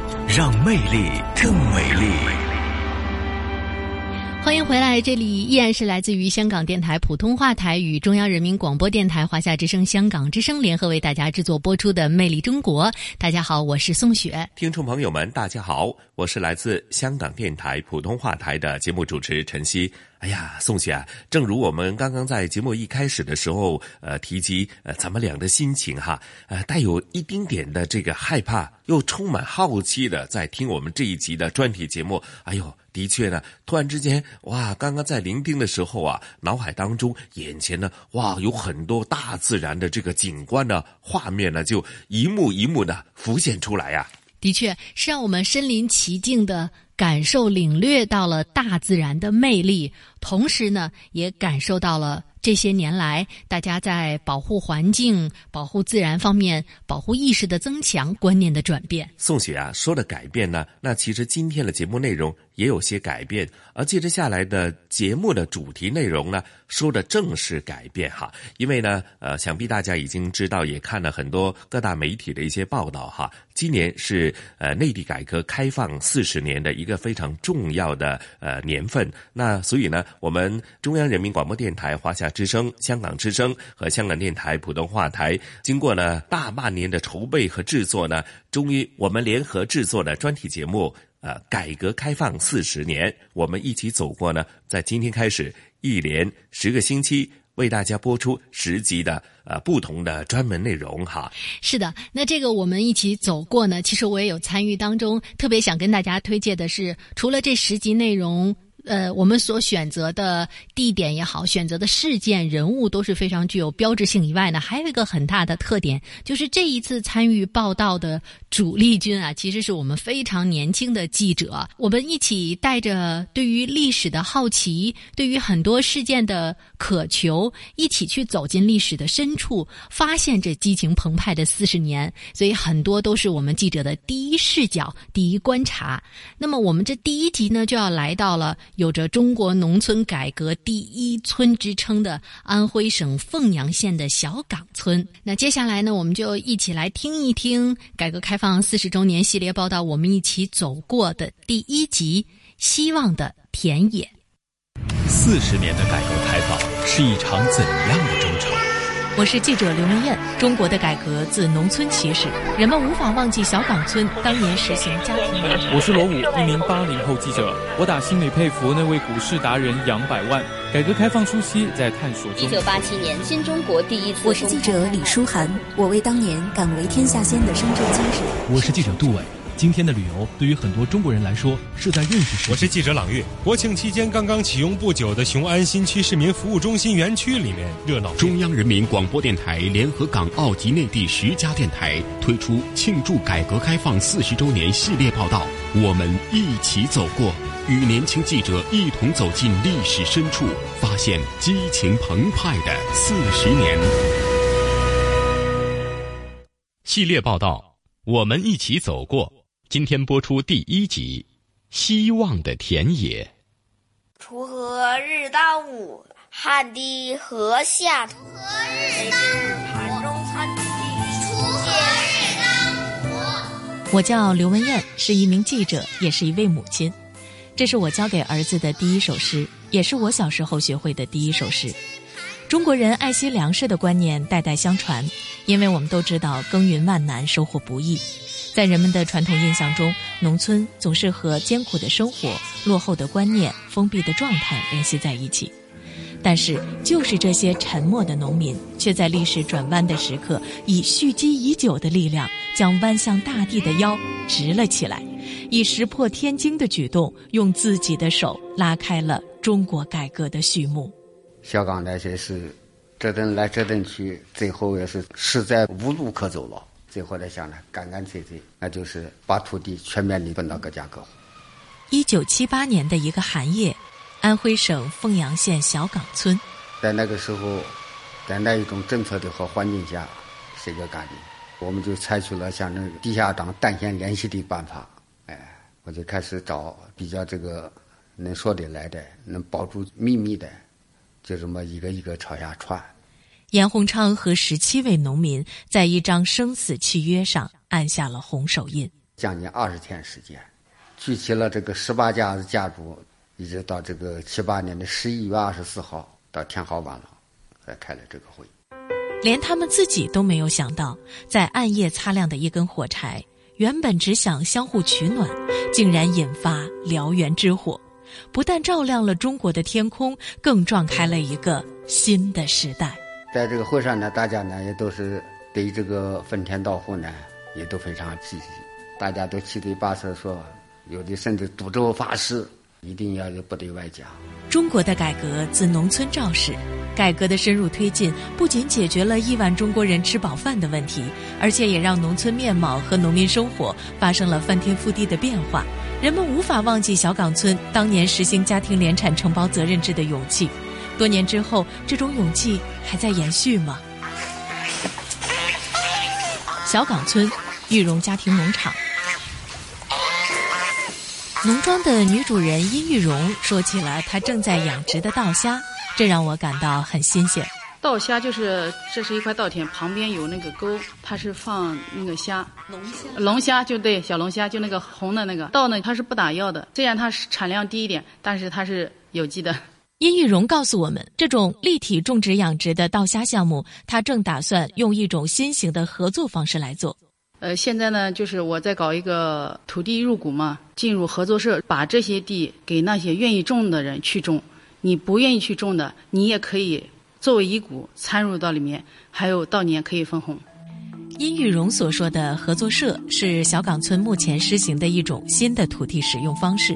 让魅力更美丽。欢迎回来，这里依然是来自于香港电台普通话台与中央人民广播电台华夏之声、香港之声联合为大家制作播出的《魅力中国》。大家好，我是宋雪。听众朋友们，大家好，我是来自香港电台普通话台的节目主持陈曦。哎呀，宋雪啊，正如我们刚刚在节目一开始的时候，呃，提及呃，咱们俩的心情哈，呃，带有一丁点的这个害怕，又充满好奇的在听我们这一集的专题节目。哎呦，的确呢，突然之间，哇，刚刚在聆听的时候啊，脑海当中、眼前呢，哇，有很多大自然的这个景观的画面呢，就一幕一幕的浮现出来呀。的确是让我们身临其境的。感受领略到了大自然的魅力，同时呢，也感受到了这些年来大家在保护环境、保护自然方面保护意识的增强、观念的转变。宋雪啊，说的改变呢，那其实今天的节目内容也有些改变，而接着下来的节目的主题内容呢，说的正是改变哈。因为呢，呃，想必大家已经知道，也看了很多各大媒体的一些报道哈。今年是呃内地改革开放四十年的一个非常重要的呃年份，那所以呢，我们中央人民广播电台华夏之声、香港之声和香港电台普通话台，经过呢大半年的筹备和制作呢，终于我们联合制作的专题节目，呃，改革开放四十年，我们一起走过呢，在今天开始一连十个星期。为大家播出十集的呃不同的专门内容哈。是的，那这个我们一起走过呢，其实我也有参与当中。特别想跟大家推荐的是，除了这十集内容。呃，我们所选择的地点也好，选择的事件人物都是非常具有标志性以外呢，还有一个很大的特点，就是这一次参与报道的主力军啊，其实是我们非常年轻的记者。我们一起带着对于历史的好奇，对于很多事件的渴求，一起去走进历史的深处，发现这激情澎湃的四十年。所以很多都是我们记者的第一视角、第一观察。那么我们这第一集呢，就要来到了。有着中国农村改革第一村之称的安徽省凤阳县的小岗村。那接下来呢，我们就一起来听一听改革开放四十周年系列报道，我们一起走过的第一集《希望的田野》。四十年的改革开放是一场怎样的？我是记者刘明艳。中国的改革自农村起始，人们无法忘记小岗村当年实行家庭联产。我是罗武，一名八零后记者。我打心里佩服那位股市达人杨百万。改革开放初期，在探索中。一九八七年，新中国第一次。我是记者李书涵，我为当年敢为天下先的深圳精神。我是记者杜伟。今天的旅游对于很多中国人来说是在认识世界。我是记者朗月。国庆期间刚刚启用不久的雄安新区市民服务中心园区里面热闹。中央人民广播电台联合港澳及内地十家电台推出庆祝改革开放四十周年系列报道，我们一起走过，与年轻记者一同走进历史深处，发现激情澎湃的四十年。系列报道，我们一起走过。今天播出第一集《希望的田野》。锄禾日当午，汗滴禾下土。锄禾日当午，锄禾日当午。我叫刘文艳，是一名记者，也是一位母亲。这是我教给儿子的第一首诗，也是我小时候学会的第一首诗。中国人爱惜粮食的观念代代相传，因为我们都知道耕耘万难，收获不易。在人们的传统印象中，农村总是和艰苦的生活、落后的观念、封闭的状态联系在一起。但是，就是这些沉默的农民，却在历史转弯的时刻，以蓄积已久的力量，将弯向大地的腰直了起来，以石破天惊的举动，用自己的手拉开了中国改革的序幕。小刚那些是折腾来折腾去，最后也是实在无路可走了。最后来想呢，干干脆脆，那就是把土地全面的分到各家各户。一九七八年的一个寒夜，安徽省凤阳县小岗村，在那个时候，在那一种政策的和环境下，谁叫干的？我们就采取了像那个地下党单线联系的办法。哎，我就开始找比较这个能说得来的，能保住秘密的，就这么一个一个朝下传。严洪昌和十七位农民在一张生死契约上按下了红手印。将近二十天时间，聚齐了这个十八家的家族，一直到这个七八年的十一月二十四号，到天好晚了，才开了这个会。连他们自己都没有想到，在暗夜擦亮的一根火柴，原本只想相互取暖，竟然引发燎原之火，不但照亮了中国的天空，更撞开了一个新的时代。在这个会上呢，大家呢也都是对这个分田到户呢，也都非常积极，大家都七嘴八舌说，有的甚至赌咒发誓，一定要不对外讲。中国的改革自农村肇始，改革的深入推进，不仅解决了亿万中国人吃饱饭的问题，而且也让农村面貌和农民生活发生了翻天覆地的变化。人们无法忘记小岗村当年实行家庭联产承包责任制的勇气。多年之后，这种勇气还在延续吗？小岗村玉荣家庭农场，农庄的女主人殷玉荣说起了她正在养殖的稻虾，这让我感到很新鲜。稻虾就是这是一块稻田，旁边有那个沟，它是放那个虾，龙虾，龙虾就对，小龙虾就那个红的那个稻呢，它是不打药的，虽然它是产量低一点，但是它是有机的。殷玉荣告诉我们，这种立体种植养殖的稻虾项目，他正打算用一种新型的合作方式来做。呃，现在呢，就是我在搞一个土地入股嘛，进入合作社，把这些地给那些愿意种的人去种，你不愿意去种的，你也可以作为一股参入到里面，还有到年可以分红。殷玉荣所说的合作社是小岗村目前施行的一种新的土地使用方式，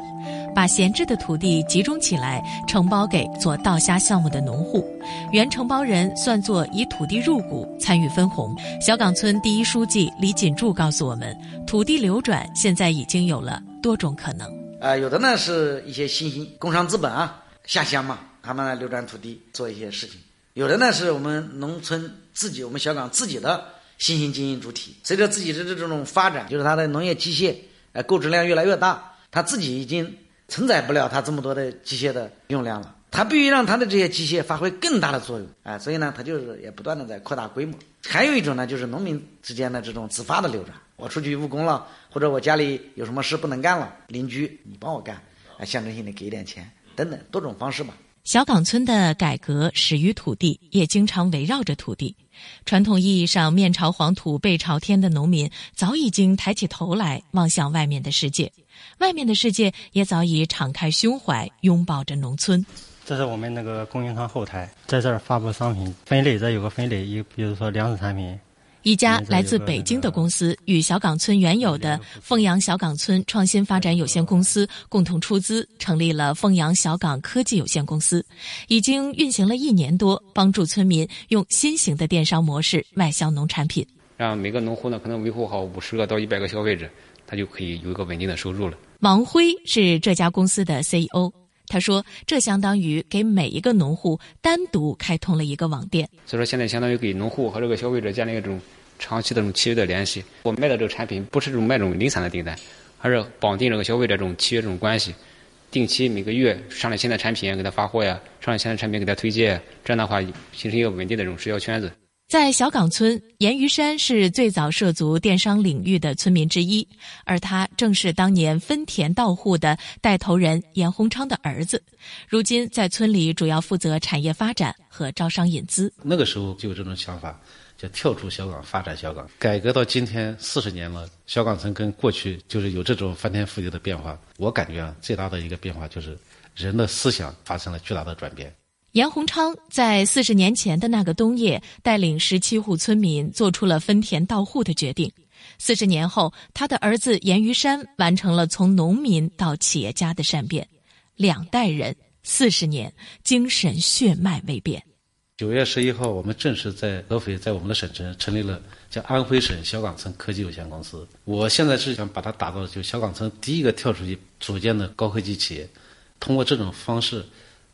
把闲置的土地集中起来承包给做稻虾项目的农户，原承包人算作以土地入股参与分红。小岗村第一书记李锦柱告诉我们，土地流转现在已经有了多种可能。呃，有的呢是一些新兴工商资本啊下乡嘛，他们来流转土地做一些事情；有的呢是我们农村自己，我们小岗自己的。新型经营主体，随着自己的这种发展，就是它的农业机械，呃，购置量越来越大，它自己已经承载不了它这么多的机械的用量了，它必须让它的这些机械发挥更大的作用，哎，所以呢，它就是也不断的在扩大规模。还有一种呢，就是农民之间的这种自发的流转，我出去务工了，或者我家里有什么事不能干了，邻居你帮我干，啊，象征性的给点钱，等等多种方式吧。小岗村的改革始于土地，也经常围绕着土地。传统意义上面朝黄土背朝天的农民，早已经抬起头来望向外面的世界，外面的世界也早已敞开胸怀拥抱着农村。这是我们那个供应商后台，在这儿发布商品分类，这有个分类，一比如说粮食产品。一家来自北京的公司与小岗村原有的凤阳小岗村创新发展有限公司共同出资，成立了凤阳小岗科技有限公司，已经运行了一年多，帮助村民用新型的电商模式外销农产品。让每个农户呢，可能维护好五十个到一百个消费者，他就可以有一个稳定的收入了。王辉是这家公司的 CEO。他说：“这相当于给每一个农户单独开通了一个网店。所以说，现在相当于给农户和这个消费者建立一种长期的这种契约的联系。我卖的这个产品不是这种卖这种零散的订单，而是绑定这个消费者这种契约这种关系，定期每个月上来新的产品给他发货呀，上来新的产品给他推荐，这样的话形成一个稳定的这种社交圈子。”在小岗村，严于山是最早涉足电商领域的村民之一，而他正是当年分田到户的带头人严洪昌的儿子。如今在村里主要负责产业发展和招商引资。那个时候就有这种想法，就跳出小岗发展小岗。改革到今天四十年了，小岗村跟过去就是有这种翻天覆地的变化。我感觉啊，最大的一个变化就是人的思想发生了巨大的转变。严洪昌在四十年前的那个冬夜，带领十七户村民做出了分田到户的决定。四十年后，他的儿子严于山完成了从农民到企业家的善变。两代人，四十年，精神血脉未变。九月十一号，我们正式在合肥，在我们的省城成立了叫安徽省小岗村科技有限公司。我现在是想把它打造就小岗村第一个跳出去组建的高科技企业，通过这种方式。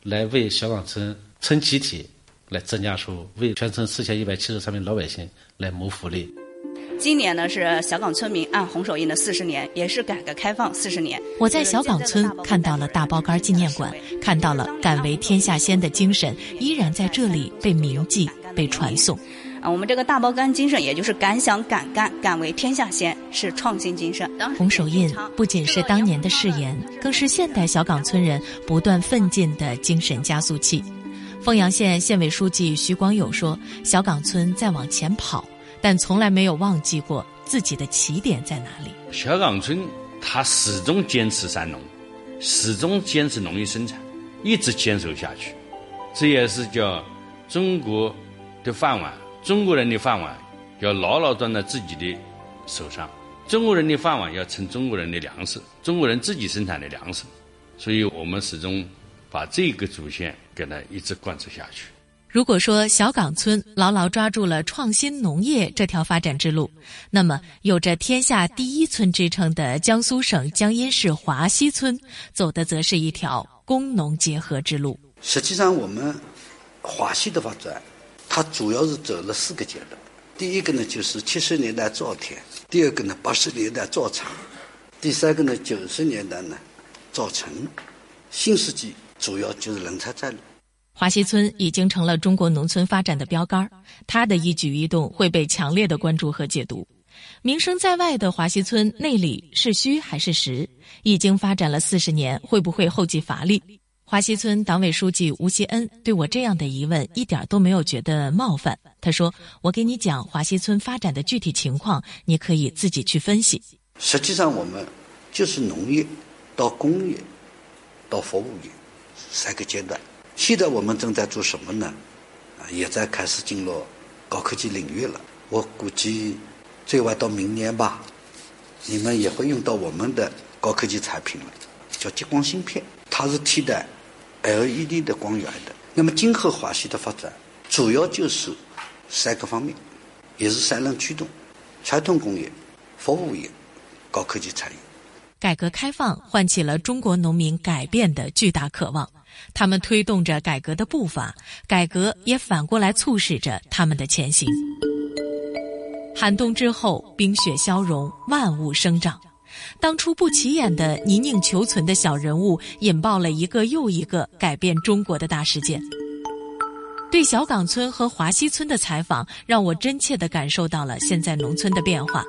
来为小岗村村集体来增加收入为全村四千一百七十三名老百姓来谋福利。今年呢是小岗村民按红手印的四十年，也是改革开放四十年。我在小岗村看到了大包干纪念馆，看到了敢为天下先的精神依然在这里被铭记、被传颂。啊，我们这个大包干精神，也就是敢想敢干、敢为天下先，是创新精神。红手印不仅是当年的誓言，更是现代小岗村人不断奋进的精神加速器。凤阳县县委书记徐光友说：“小岗村在往前跑，但从来没有忘记过自己的起点在哪里。”小岗村他始终坚持三农，始终坚持农业生产，一直坚守下去。这也是叫中国的饭碗。中国人的饭碗要牢牢攥在自己的手上，中国人的饭碗要盛中国人的粮食，中国人自己生产的粮食，所以我们始终把这个主线给它一直贯彻下去。如果说小岗村牢牢抓住了创新农业这条发展之路，那么有着“天下第一村”之称的江苏省江阴市华西村，走的则是一条工农结合之路。实际上，我们华西的发展。它主要是走了四个阶段，第一个呢就是七十年代造田，第二个呢八十年代造厂，第三个呢九十年代呢造城，新世纪主要就是人才战略。华西村已经成了中国农村发展的标杆，他的一举一动会被强烈的关注和解读。名声在外的华西村内里是虚还是实？已经发展了四十年，会不会后继乏力？华西村党委书记吴锡恩对我这样的疑问一点都没有觉得冒犯。他说：“我给你讲华西村发展的具体情况，你可以自己去分析。实际上，我们就是农业到工业到服务业三个阶段。现在我们正在做什么呢？也在开始进入高科技领域了。我估计最晚到明年吧，你们也会用到我们的高科技产品了，叫激光芯片，它是替代。” LED 的光源的，那么今后华西的发展主要就是三个方面，也是三轮驱动：传统工业、服务业、高科技产业。改革开放唤起了中国农民改变的巨大渴望，他们推动着改革的步伐，改革也反过来促使着他们的前行。寒冬之后，冰雪消融，万物生长。当初不起眼的泥泞求存的小人物，引爆了一个又一个改变中国的大事件。对小岗村和华西村的采访，让我真切地感受到了现在农村的变化。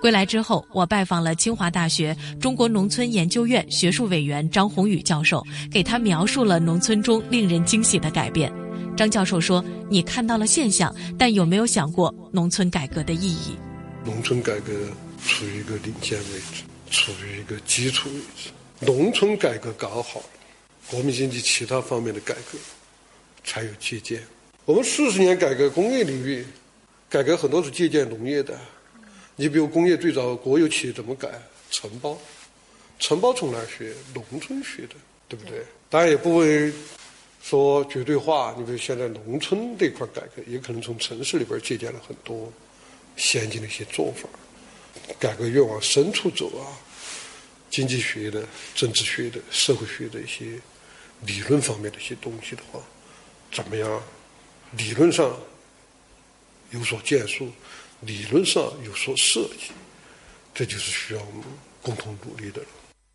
归来之后，我拜访了清华大学中国农村研究院学术委员张宏宇教授，给他描述了农村中令人惊喜的改变。张教授说：“你看到了现象，但有没有想过农村改革的意义？”农村改革处于一个领先位置，处于一个基础位置。农村改革搞好，国民经济其他方面的改革才有借鉴。我们四十年改革工业领域，改革很多是借鉴农业的。你比如工业最早国有企业怎么改？承包，承包从哪儿学？农村学的，对不对？当然也不会说绝对化。你比如现在农村这块改革，也可能从城市里边借鉴了很多先进的一些做法。改革越往深处走啊，经济学的、政治学的、社会学的一些理论方面的一些东西的话，怎么样？理论上有所建树，理论上有所设计，这就是需要我们共同努力的。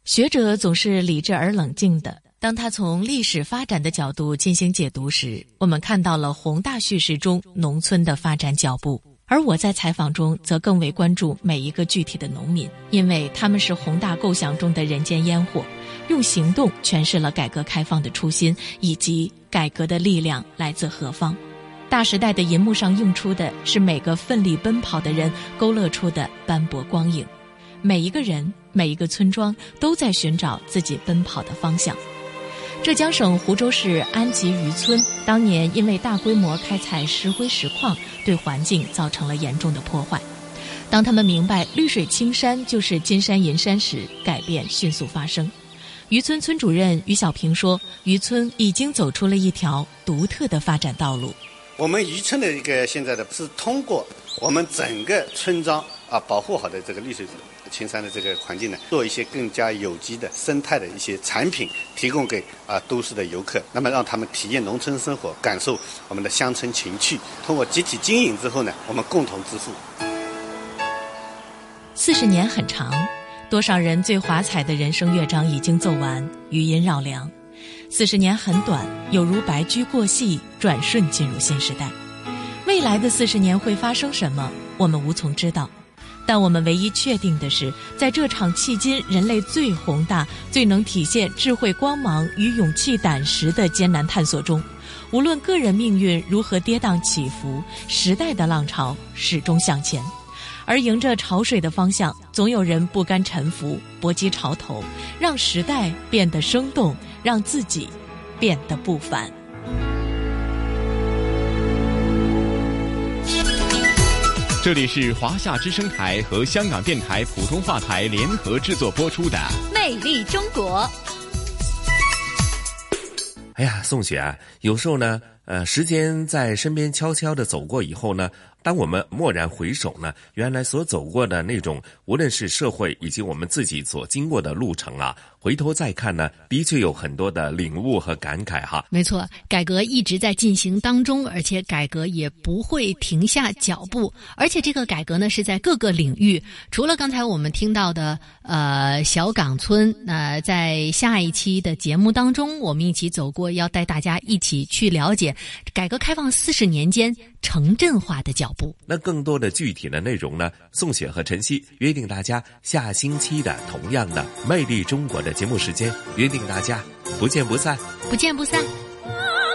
学者总是理智而冷静的。当他从历史发展的角度进行解读时，我们看到了宏大叙事中农村的发展脚步。而我在采访中则更为关注每一个具体的农民，因为他们是宏大构想中的人间烟火，用行动诠释了改革开放的初心以及改革的力量来自何方。大时代的银幕上映出的是每个奋力奔跑的人勾勒出的斑驳光影，每一个人、每一个村庄都在寻找自己奔跑的方向。浙江省湖州市安吉渔村当年因为大规模开采石灰石矿，对环境造成了严重的破坏。当他们明白绿水青山就是金山银山时，改变迅速发生。渔村村主任于小平说：“渔村已经走出了一条独特的发展道路。”我们渔村的一个现在的是通过我们整个村庄啊保护好的这个绿水青山的这个环境呢，做一些更加有机的生态的一些产品，提供给啊都市的游客，那么让他们体验农村生活，感受我们的乡村情趣。通过集体经营之后呢，我们共同致富。四十年很长，多少人最华彩的人生乐章已经奏完，余音绕梁。四十年很短，有如白驹过隙，转瞬进入新时代。未来的四十年会发生什么，我们无从知道。但我们唯一确定的是，在这场迄今人类最宏大、最能体现智慧光芒与勇气胆识的艰难探索中，无论个人命运如何跌宕起伏，时代的浪潮始终向前。而迎着潮水的方向，总有人不甘沉浮，搏击潮头，让时代变得生动，让自己变得不凡。这里是华夏之声台和香港电台普通话台联合制作播出的《魅力中国》。哎呀，宋雪啊，有时候呢，呃，时间在身边悄悄的走过以后呢。当我们蓦然回首呢，原来所走过的那种，无论是社会以及我们自己所经过的路程啊，回头再看呢，的确有很多的领悟和感慨哈。没错，改革一直在进行当中，而且改革也不会停下脚步，而且这个改革呢是在各个领域。除了刚才我们听到的呃小岗村，那在下一期的节目当中，我们一起走过，要带大家一起去了解改革开放四十年间城镇化的脚步。那更多的具体的内容呢？宋雪和晨曦约定大家下星期的同样的《魅力中国》节目时间约定大家不见不散。不见不散。